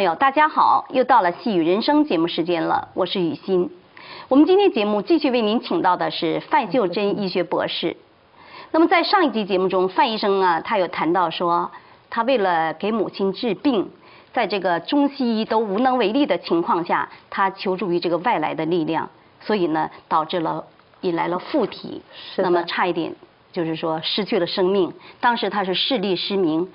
朋友，大家好，又到了《细雨人生》节目时间了，我是雨欣。我们今天节目继续为您请到的是范秀珍医学博士。那么在上一集节目中，范医生啊，他有谈到说，他为了给母亲治病，在这个中西医都无能为力的情况下，他求助于这个外来的力量，所以呢，导致了引来了附体，那么差一点就是说失去了生命。当时他是视力失明，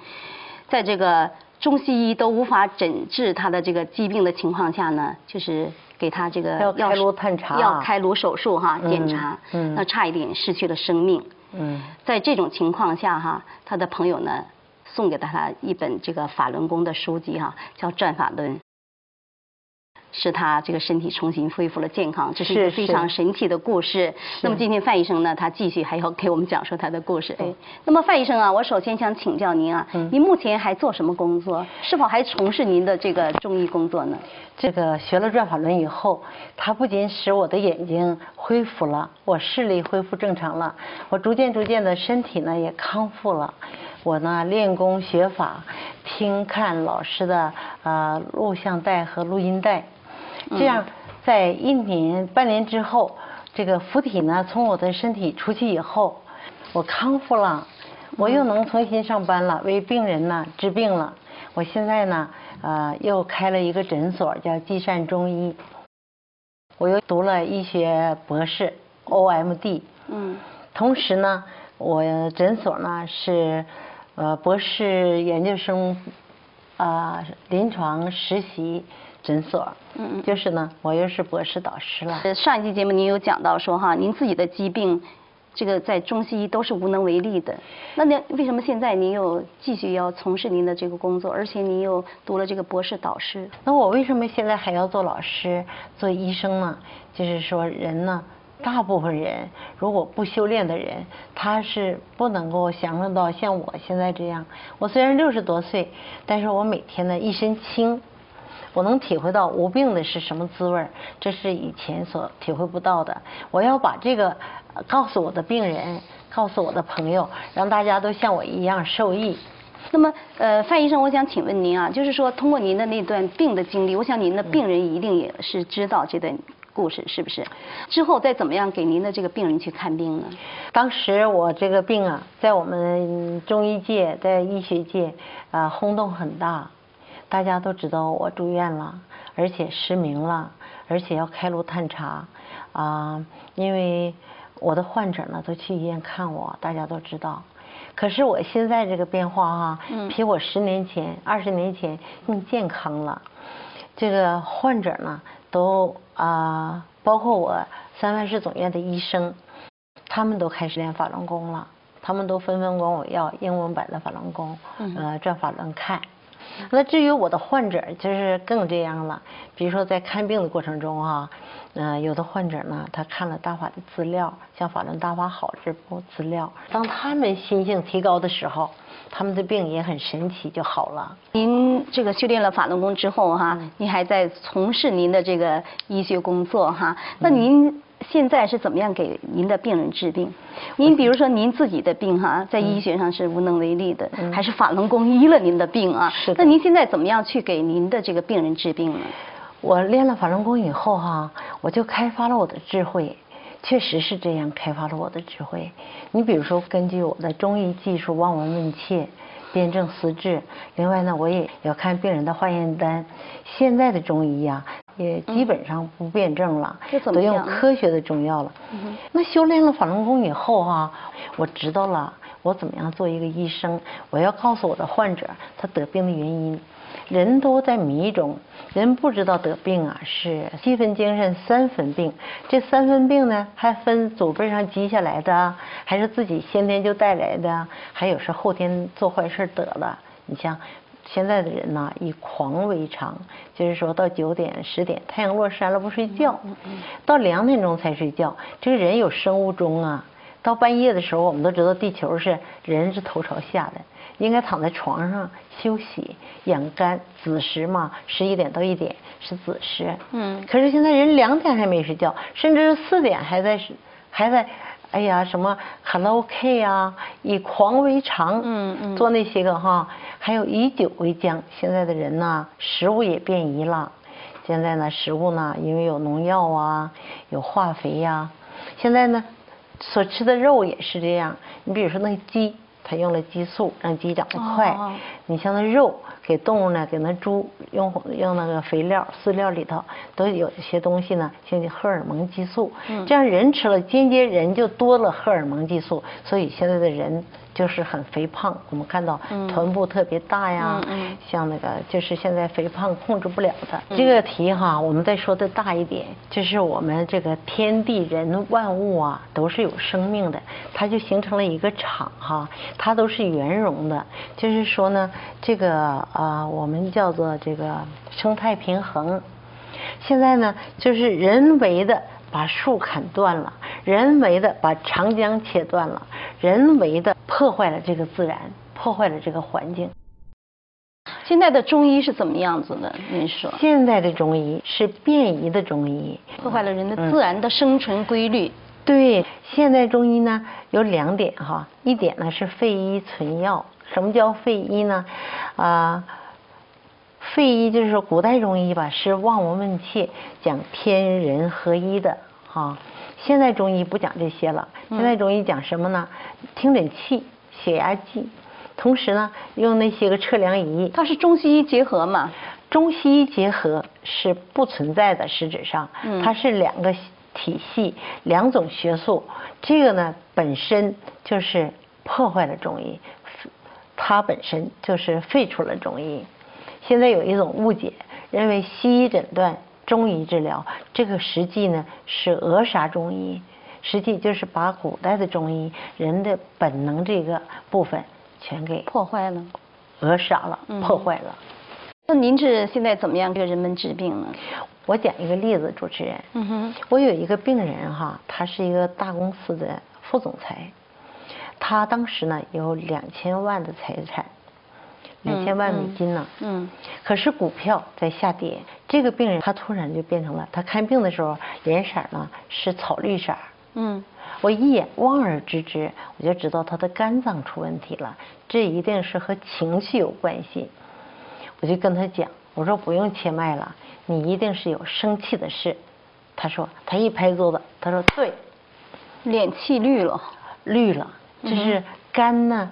在这个。中西医都无法诊治他的这个疾病的情况下呢，就是给他这个要开颅探查，要开颅手术哈，检查，那差一点失去了生命。嗯，在这种情况下哈，他的朋友呢送给他一本这个法轮功的书籍哈，叫《转法轮》。使他这个身体重新恢复了健康，这是一个非常神奇的故事。那么今天范医生呢，他继续还要给我们讲述他的故事。哎，那么范医生啊，我首先想请教您啊，您目前还做什么工作？是否还从事您的这个中医工作呢？这个学了转法轮以后，它不仅使我的眼睛恢复了，我视力恢复正常了，我逐渐逐渐的身体呢也康复了。我呢练功学法，听看老师的呃录像带和录音带。这样，在一年半年之后，这个附体呢从我的身体出去以后，我康复了，我又能重新上班了，为病人呢治病了。我现在呢，呃，又开了一个诊所，叫济善中医。我又读了医学博士，OMD。嗯。同时呢，我诊所呢是，呃，博士研究生，啊，临床实习。诊所，嗯嗯，就是呢，我又是博士导师了。上一期节目您有讲到说哈，您自己的疾病，这个在中西医都是无能为力的。那您为什么现在您又继续要从事您的这个工作，而且您又读了这个博士导师？那我为什么现在还要做老师、做医生呢？就是说人呢，大部分人如果不修炼的人，他是不能够享受到像我现在这样。我虽然六十多岁，但是我每天呢一身轻。我能体会到无病的是什么滋味儿这是以前所体会不到的。我要把这个告诉我的病人，告诉我的朋友，让大家都像我一样受益。那么，呃，范医生，我想请问您啊，就是说通过您的那段病的经历，我想您的病人一定也是知道这段故事，是不是？之后再怎么样给您的这个病人去看病呢？当时我这个病啊，在我们中医界，在医学界啊，轰动很大。大家都知道我住院了，而且失明了，而且要开颅探查，啊，因为我的患者呢都去医院看我，大家都知道。可是我现在这个变化哈，比我十年前、二十年前更健康了。这个患者呢都啊，包括我三藩市总院的医生，他们都开始练法轮功了，他们都纷纷管我要英文版的法轮功，呃，转法轮看。那至于我的患者，就是更这样了。比如说在看病的过程中啊，嗯，有的患者呢，他看了大法的资料，像法轮大法好这部资料，当他们心性提高的时候，他们的病也很神奇就好了。您这个修炼了法轮功之后哈，您还在从事您的这个医学工作哈，那您。现在是怎么样给您的病人治病？您比如说您自己的病哈，在医学上是无能为力的，还是法轮功医了您的病啊？是。那您现在怎么样去给您的这个病人治病呢？我练了法轮功以后哈，我就开发了我的智慧，确实是这样开发了我的智慧。你比如说，根据我的中医技术望闻问切。辨证施治，另外呢，我也要看病人的化验单。现在的中医呀，也基本上不辩证了，都用科学的中药了。那修炼了法轮功以后哈，我知道了我怎么样做一个医生，我要告诉我的患者他得病的原因。人都在迷中，人不知道得病啊是七分精神三分病。这三分病呢，还分祖辈上积下来的，还是自己先天就带来的，还有是后天做坏事得的。你像现在的人呢，以狂为常，就是说到九点十点太阳落山了不睡觉，到两点钟才睡觉。这个人有生物钟啊，到半夜的时候，我们都知道地球是人是头朝下的。应该躺在床上休息养肝，子时嘛，十一点到一点是子时。嗯。可是现在人两点还没睡觉，甚至是四点还在还在，哎呀，什么 Hello K 啊，以狂为常。嗯嗯。做那些个哈，还有以酒为浆。现在的人呢，食物也变异了。现在呢，食物呢，因为有农药啊，有化肥呀。现在呢，所吃的肉也是这样。你比如说那个鸡，它用了激素，让鸡长得快。你像那肉。给动物呢，给那猪用用那个肥料饲料里头都有一些东西呢，像荷尔蒙激素，这样人吃了，间接人就多了荷尔蒙激素，所以现在的人。就是很肥胖，我们看到臀部特别大呀，像那个就是现在肥胖控制不了的。这个题哈，我们再说的大一点，就是我们这个天地人万物啊，都是有生命的，它就形成了一个场哈，它都是圆融的。就是说呢，这个啊，我们叫做这个生态平衡。现在呢，就是人为的把树砍断了，人为的把长江切断了，人为的。破坏了这个自然，破坏了这个环境。现在的中医是怎么样子的？您说？现在的中医是变异的中医，破坏了人的自然的生存规律。对，现在中医呢有两点哈，一点呢是废医存药。什么叫废医呢？啊，废医就是说古代中医吧，是望闻问切，讲天人合一的哈。现在中医不讲这些了，现在中医讲什么呢？听诊器、血压计，同时呢用那些个测量仪。它是中西医结合嘛？中西医结合是不存在的，实质上，它是两个体系、两种学术。这个呢本身就是破坏了中医，它本身就是废除了中医。现在有一种误解，认为西医诊断。中医治疗这个实际呢是扼杀中医，实际就是把古代的中医人的本能这个部分全给破坏了，扼杀了，破坏了。那您是现在怎么样给人们治病呢？我讲一个例子，主持人。嗯哼。我有一个病人哈，他是一个大公司的副总裁，他当时呢有两千万的财产。两千万美金呢，嗯，可是股票在下跌。这个病人他突然就变成了，他看病的时候脸色呢是草绿色，嗯，我一眼望而知之，我就知道他的肝脏出问题了，这一定是和情绪有关系。我就跟他讲，我说不用切脉了，你一定是有生气的事。他说，他一拍桌子，他说对，脸气绿了，绿了，这是肝呢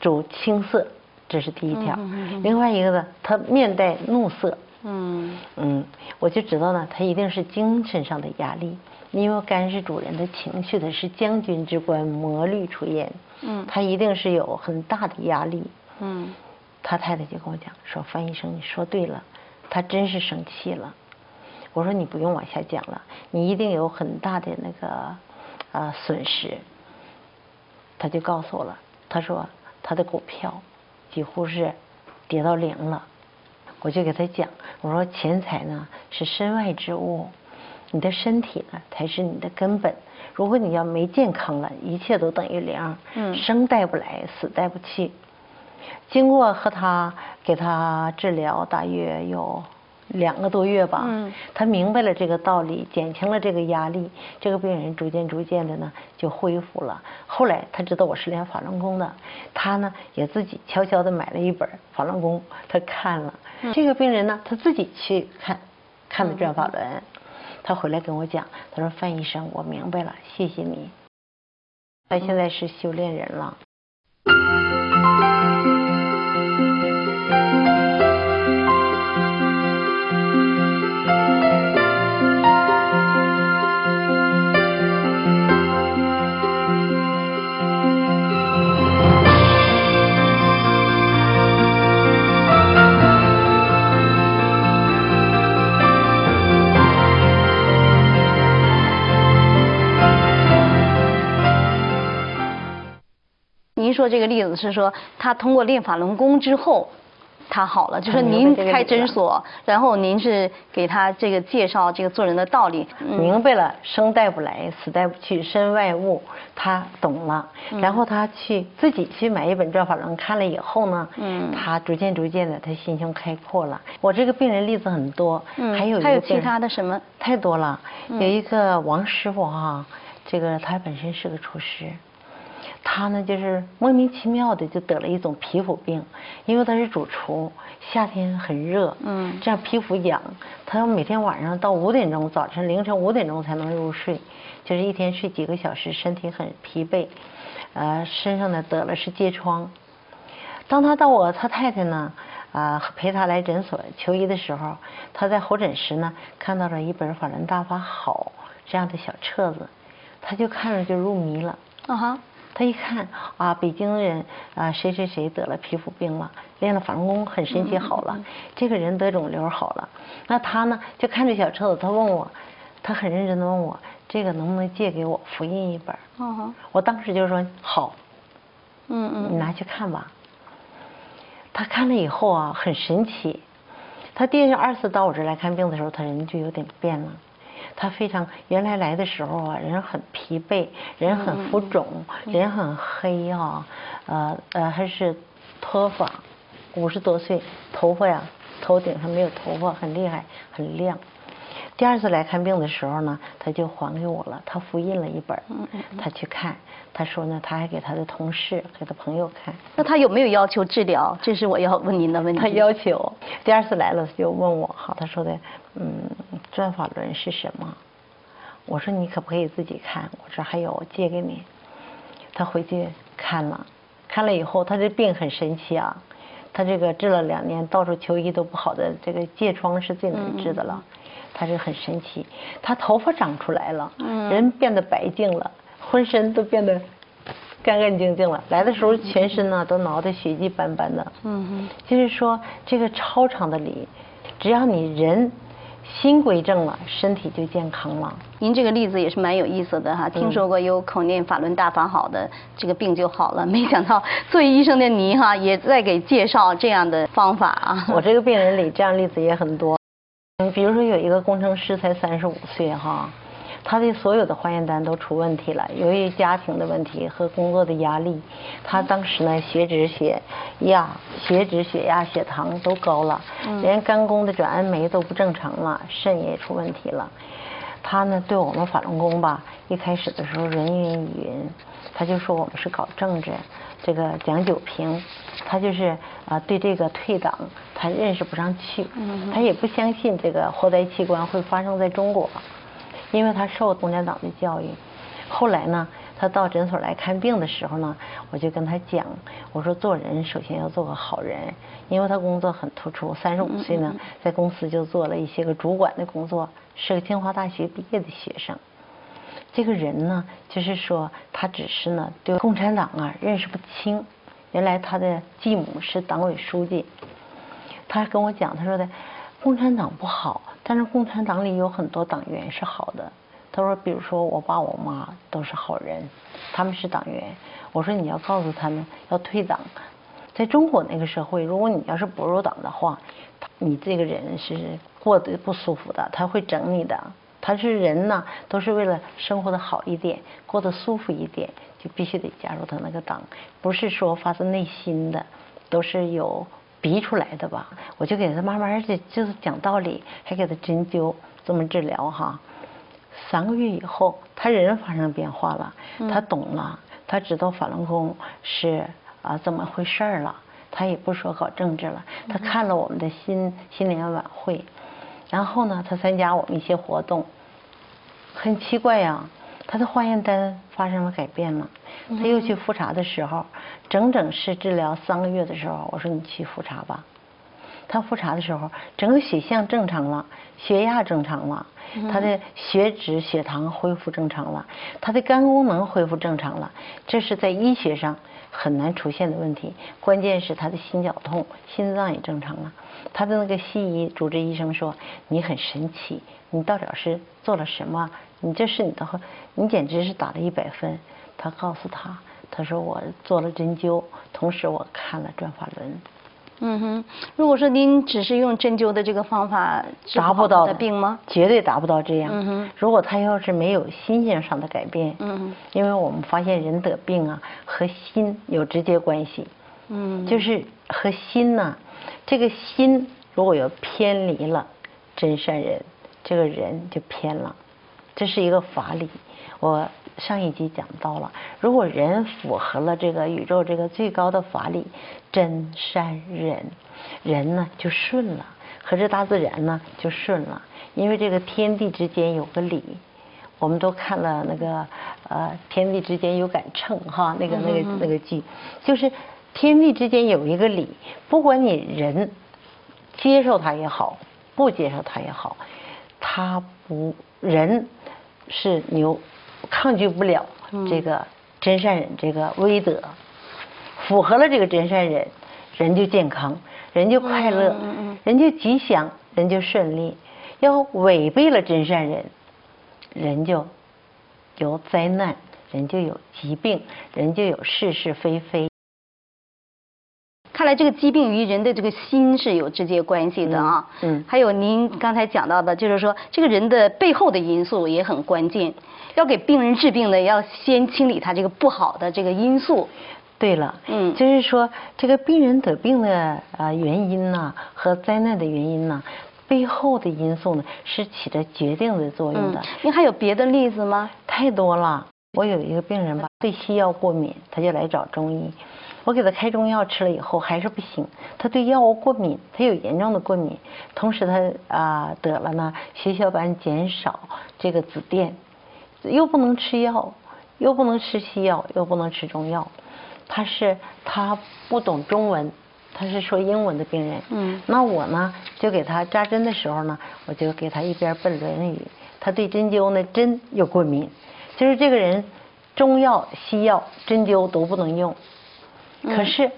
主青色。这是第一条，另外一个呢，他面带怒色，嗯。嗯，我就知道呢，他一定是精神上的压力，因为肝是主人的情绪的，是将军之官，魔律出焉，嗯，他一定是有很大的压力，嗯，他太太就跟我讲说，范医生你说对了，他真是生气了，我说你不用往下讲了，你一定有很大的那个啊损失，他就告诉我了，他说他的股票。几乎是跌到零了，我就给他讲，我说钱财呢是身外之物，你的身体呢才是你的根本。如果你要没健康了，一切都等于零，生带不来，死带不去。经过和他给他治疗，大约有。两个多月吧，他明白了这个道理，减轻了这个压力，这个病人逐渐逐渐的呢就恢复了。后来他知道我是练法轮功的，他呢也自己悄悄的买了一本法轮功，他看了。这个病人呢他自己去看，看的转法轮，他回来跟我讲，他说范医生，我明白了，谢谢你。他现在是修炼人了。说这个例子是说，他通过练法轮功之后，他好了。就说您开诊所，然后您是给他这个介绍这个做人的道理，明白了，生带不来，死带不去，身外物，他懂了。然后他去自己去买一本转法轮，看了以后呢，嗯，他逐渐逐渐的，他心胸开阔了。我这个病人例子很多，嗯，还有还有其他的什么？太多了。有一个王师傅哈，这个他本身是个厨师。他呢就是莫名其妙的就得了一种皮肤病，因为他是主厨，夏天很热，嗯，这样皮肤痒，他要每天晚上到五点钟，早晨凌晨五点钟才能入睡，就是一天睡几个小时，身体很疲惫，呃，身上呢得了是疥疮。当他到我他太太呢，啊陪他来诊所求医的时候，他在候诊时呢看到了一本《法轮大法好》这样的小册子，他就看着就入迷了。啊哈，他一看啊，北京人啊谁谁谁得了皮肤病了，练了法轮功很神奇好了，这个人得肿瘤好了，那他呢就看这小册子，他问我，他很认真的问我，这个能不能借给我复印一本？哦，我当时就说好，嗯嗯，你拿去看吧。他看了以后啊，很神奇。他第二次到我这儿来看病的时候，他人就有点变了。他非常原来来的时候啊，人很疲惫，人很浮肿，人很黑啊，呃呃还是脱发，五十多岁，头发呀头顶上没有头发，很厉害，很亮。第二次来看病的时候呢，他就还给我了，他复印了一本，他去看，他说呢，他还给他的同事、给他朋友看。那他有没有要求治疗？这是我要问您的问题。他要求。第二次来了就问我好，他说的，嗯，转法轮是什么？我说你可不可以自己看？我说还有，我借给你。他回去看了，看了以后，他这病很神奇啊，他这个治了两年，到处求医都不好的这个疥疮是最难治的了。他是很神奇，他头发长出来了，人变得白净了，浑身都变得干干净净了。来的时候全身呢都挠得血迹斑斑的。嗯哼，就是说这个超长的理，只要你人心归正了，身体就健康了。您这个例子也是蛮有意思的哈，听说过有口念法轮大法好的这个病就好了，没想到作为医生的您哈也在给介绍这样的方法啊。我这个病人里这样例子也很多。比如说有一个工程师才三十五岁哈，他的所有的化验单都出问题了。由于家庭的问题和工作的压力，他当时呢血脂、血压、血脂、血压、血糖都高了，连肝功的转氨酶都不正常了，肾也出问题了。他呢对我们法轮功吧，一开始的时候人云亦云，他就说我们是搞政治，这个讲酒瓶，他就是啊对这个退党。他认识不上去，他也不相信这个活摘器官会发生在中国，因为他受共产党的教育。后来呢，他到诊所来看病的时候呢，我就跟他讲，我说做人首先要做个好人，因为他工作很突出，三十五岁呢，在公司就做了一些个主管的工作，是个清华大学毕业的学生。这个人呢，就是说他只是呢对共产党啊认识不清，原来他的继母是党委书记。他跟我讲，他说的，共产党不好，但是共产党里有很多党员是好的。他说，比如说我爸我妈都是好人，他们是党员。我说你要告诉他们要退党。在中国那个社会，如果你要是不入党的话，你这个人是过得不舒服的，他会整你的。他是人呢，都是为了生活的好一点，过得舒服一点，就必须得加入他那个党，不是说发自内心的，都是有。逼出来的吧，我就给他慢慢的就是讲道理，还给他针灸，这么治疗哈。三个月以后，他人发生变化了，他懂了，他知道法轮功是啊怎么回事了，他也不说搞政治了，他看了我们的新新年晚会，然后呢，他参加我们一些活动，很奇怪呀，他的化验单发生了改变了。他又去复查的时候，整整是治疗三个月的时候，我说你去复查吧。他复查的时候，整个血象正常了，血压正常了，他的血脂、血糖恢复正常了，他的肝功能恢复正常了。这是在医学上很难出现的问题。关键是他的心绞痛，心脏也正常了。他的那个西医主治医生说：“你很神奇，你到底是做了什么？你这是你的，你简直是打了一百分。”他告诉他，他说我做了针灸，同时我看了转法轮。嗯哼，如果说您只是用针灸的这个方法，达不到的病吗？绝对达不到这样。嗯哼，如果他要是没有心性上的改变，嗯哼，因为我们发现人得病啊和心有直接关系。嗯，就是和心呢，这个心如果要偏离了真善人，这个人就偏了。这是一个法理。我上一集讲到了，如果人符合了这个宇宙这个最高的法理，真善忍，人呢就顺了，和这大自然呢就顺了，因为这个天地之间有个理。我们都看了那个呃，天地之间有杆秤哈，那个那个那个剧，就是天地之间有一个理，不管你人接受它也好，不接受它也好，它不人是牛抗拒不了这个真善忍这个威德，符合了这个真善忍，人就健康，人就快乐，人就吉祥，人就顺利。要违背了真善忍。人就有灾难，人就有疾病，人就有是是非非。看来这个疾病与人的这个心是有直接关系的啊。嗯。还有您刚才讲到的，就是说这个人的背后的因素也很关键。要给病人治病呢，要先清理他这个不好的这个因素。对了，嗯，就是说这个病人得病的啊原因呢，和灾难的原因呢。背后的因素呢，是起着决定的作用的。您还有别的例子吗？太多了。我有一个病人吧，对西药过敏，他就来找中医。我给他开中药吃了以后还是不行。他对药物过敏，他有严重的过敏，同时他啊得了呢血小板减少这个紫癜，又不能吃药，又不能吃西药，又不能吃中药。他是他不懂中文。他是说英文的病人，嗯，那我呢就给他扎针的时候呢，我就给他一边背《论语》，他对针灸呢针有过敏，就是这个人中药、西药、针灸都不能用，可是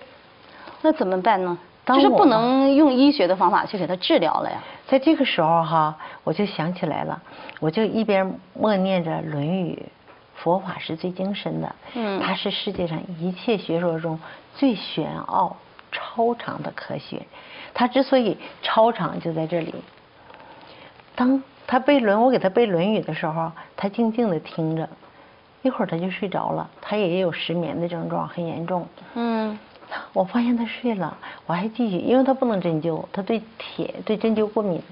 那怎么办呢？就是不能用医学的方法去给他治疗了呀。在这个时候哈，我就想起来了，我就一边默念着《论语》，佛法是最精深的，嗯，它是世界上一切学说中最玄奥。超长的科学，它之所以超长就在这里。当他背论，我给他背《论语》的时候，他静静的听着，一会儿他就睡着了。他也有失眠的症状，很严重。嗯，我发现他睡了，我还继续，因为他不能针灸，他对铁、对针灸过敏，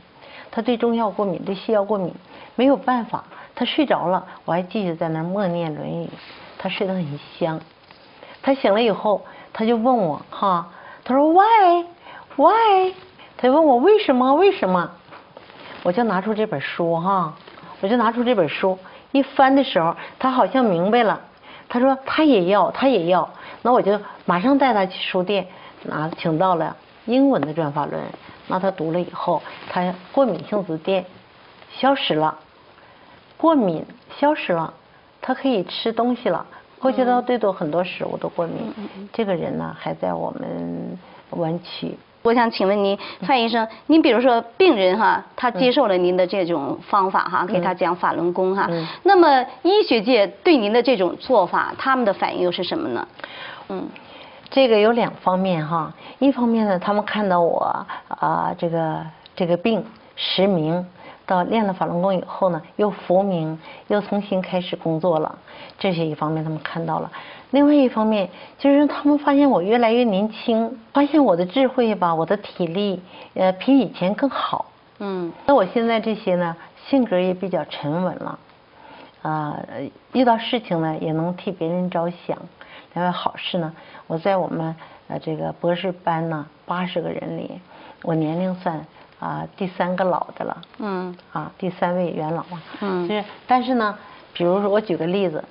他对中药过敏，对西药过敏，没有办法，他睡着了，我还继续在那默念《论语》，他睡得很香。他醒了以后，他就问我哈。他说 Why Why？他就问我为什么为什么？我就拿出这本书哈，我就拿出这本书，一翻的时候，他好像明白了。他说他也要他也要，那我就马上带他去书店拿请到了英文的《转法轮》，那他读了以后，他过敏性紫癜消失了，过敏消失了，他可以吃东西了。过去他对多很多食物都过敏，这个人呢还在我们湾区。我想请问您，范医生，您比如说病人哈，他接受了您的这种方法哈，给他讲法轮功哈，那么医学界对您的这种做法，他们的反应又是什么呢？嗯，这个有两方面哈，一方面呢，他们看到我啊这个这个病实名。到练了法轮功以后呢，又复明，又重新开始工作了。这些一方面他们看到了，另外一方面就是他们发现我越来越年轻，发现我的智慧吧，我的体力呃比以前更好。嗯，那我现在这些呢，性格也比较沉稳了，啊，遇到事情呢也能替别人着想。另外好事呢，我在我们呃这个博士班呢八十个人里，我年龄算。啊，第三个老的了，嗯，啊，第三位元老嘛，嗯，就是，但是呢，比如说我举个例子，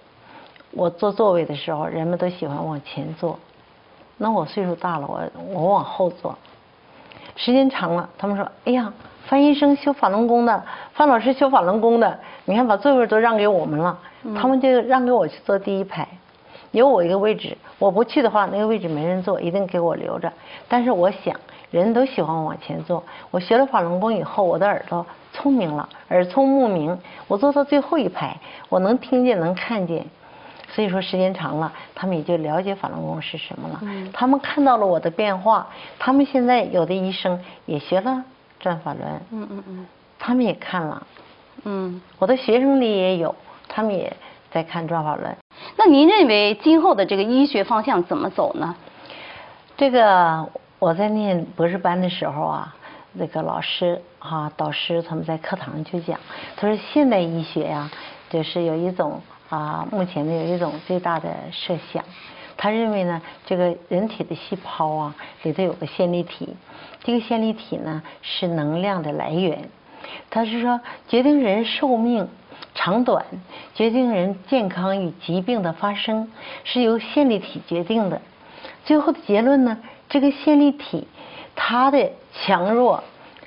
我坐座位的时候，人们都喜欢往前坐，那我岁数大了，我我往后坐，时间长了，他们说，哎呀，范医生修法轮功的，范老师修法轮功的，你看把座位都让给我们了，他们就让给我去坐第一排，有我一个位置，我不去的话，那个位置没人坐，一定给我留着，但是我想。人都喜欢往前坐。我学了法轮功以后，我的耳朵聪明了，耳聪目明。我坐到最后一排，我能听见，能看见。所以说时间长了，他们也就了解法轮功是什么了。他们看到了我的变化。他们现在有的医生也学了转法轮。嗯嗯嗯。他们也看了。嗯。我的学生里也有，他们也在看转法轮。那您认为今后的这个医学方向怎么走呢？这个。我在念博士班的时候啊，那个老师哈导师他们在课堂上就讲，他说现代医学呀，就是有一种啊，目前呢有一种最大的设想，他认为呢，这个人体的细胞啊里头有个线粒体，这个线粒体呢是能量的来源，他是说决定人寿命长短，决定人健康与疾病的发生是由线粒体决定的。最后的结论呢，这个线粒体它的强弱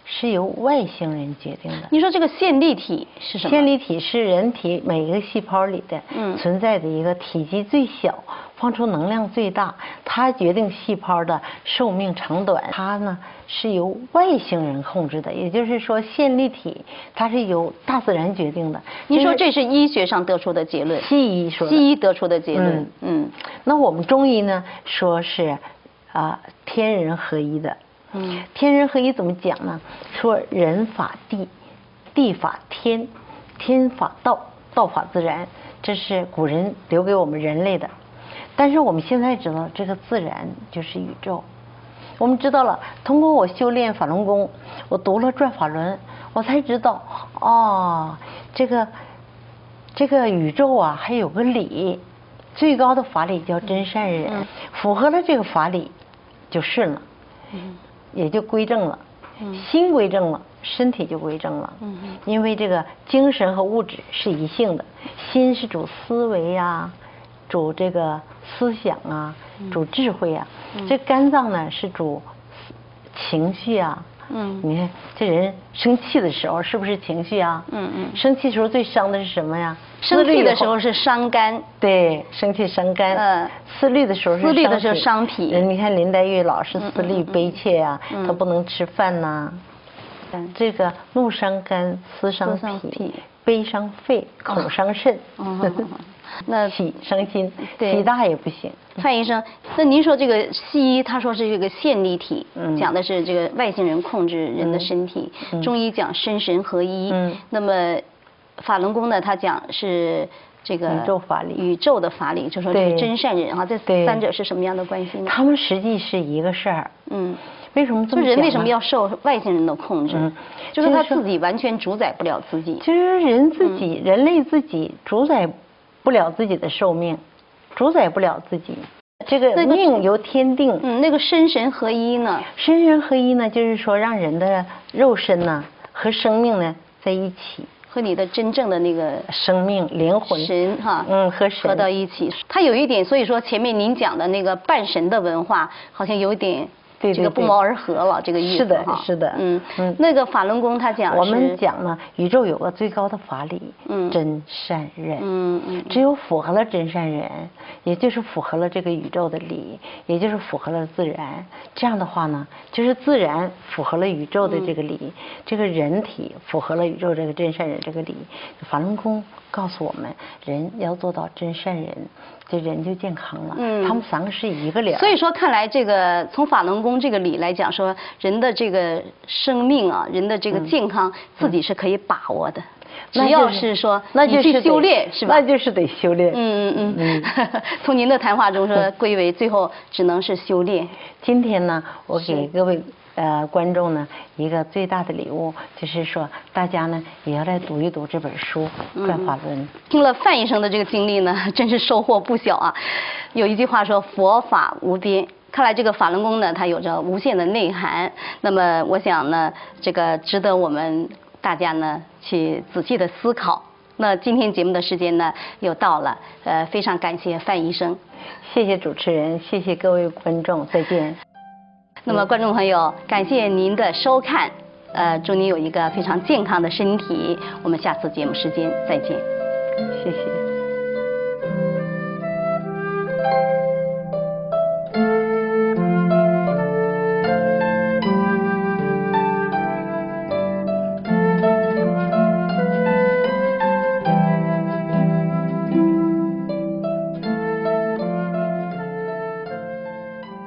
是由外星人决定的。你说这个线粒体是什么？线粒体是人体每一个细胞里的嗯存在的一个体积最小、放出能量最大，它决定细胞的寿命长短。它呢是由外星人控制的，也就是说线粒体它是由大自然决定的。就是您说这是医学上得出的结论，西医说的西医得出的结论嗯，嗯那我们中医呢说是啊天人合一的。嗯天人合一怎么讲呢？说人法地，地法天，天法道，道法自然，这是古人留给我们人类的。但是我们现在知道，这个自然就是宇宙。我们知道了，通过我修炼法轮功，我读了转法轮，我才知道，哦，这个这个宇宙啊，还有个理，最高的法理叫真善忍，嗯符合了这个法理，就顺了。嗯也就归正了，嗯心归正了，身体就归正了。因为这个精神和物质是一性的，心是主思维呀、主这个思想啊，嗯主智慧啊。这肝脏呢是主情绪啊。嗯。你看这人生气的时候是不是情绪啊？嗯嗯。生气的时候最伤的是什么呀？生气的时候。是伤肝，对，生气伤肝。嗯。思虑的时候是思虑的时候伤脾。你看林黛玉老是思虑悲切啊，嗯她不能吃饭呐、这个怒伤肝，思伤脾脾，悲伤肺，恐伤肾。那喜伤心，对喜大也不行。范医生，那您说这个西医他说是这个线粒体，嗯讲的是这个外星人控制人的身体；嗯中医讲身神合一。嗯那么法轮功呢，他讲是这个宇宙法理宇宙的法理，就说这个真善人啊，这三者是什么样的关系呢？他们实际是一个事儿。嗯，为什么这就人为什么要受外星人的控制？嗯就是他自己完全主宰不了自己。其实人自己，人类自己主宰不了自己的寿命，主宰不了自己。这个那个命由天定，嗯，那个身神合一呢？身神合一呢，就是说让人的肉身呢和生命呢在一起，和你的真正的那个生命灵魂神哈，嗯和神合到一起。它有一点，所以说前面您讲的那个半神的文化，好像有点对对对这个不谋而合了，这个意思是的是的。嗯嗯。那个法轮功他讲我们讲呢，宇宙有个最高的法理，嗯。真善忍。嗯嗯。只有符合了真善忍，也就是符合了这个宇宙的理，也就是符合了自然。这样的话呢，就是自然符合了宇宙的这个理，嗯这个人体符合了宇宙这个真善人这个理。法轮功告诉我们，人要做到真善人，这人就健康了。嗯他们三个是一个理儿。所以说，看来这个从法轮功这个理来讲，说人的这个生命啊，人的这个健康，自己是可以把握的，只要是说那就是得修炼，是吧？那就是得修炼。嗯嗯嗯。从您的谈话中说，归为最后只能是修炼。今天呢，我给各位呃观众呢一个最大的礼物，就是说大家呢也要来读一读这本书《转法轮》。听了范医生的这个经历呢，真是收获不小啊。有一句话说“佛法无边”，看来这个法轮功呢，它有着无限的内涵。那么，我想呢，这个值得我们大家呢去仔细的思考。那今天节目的时间呢又到了，呃，非常感谢范医生。谢谢主持人，谢谢各位观众，再见。那么，观众朋友，感谢您的收看，呃，祝您有一个非常健康的身体。我们下次节目时间再见。谢谢。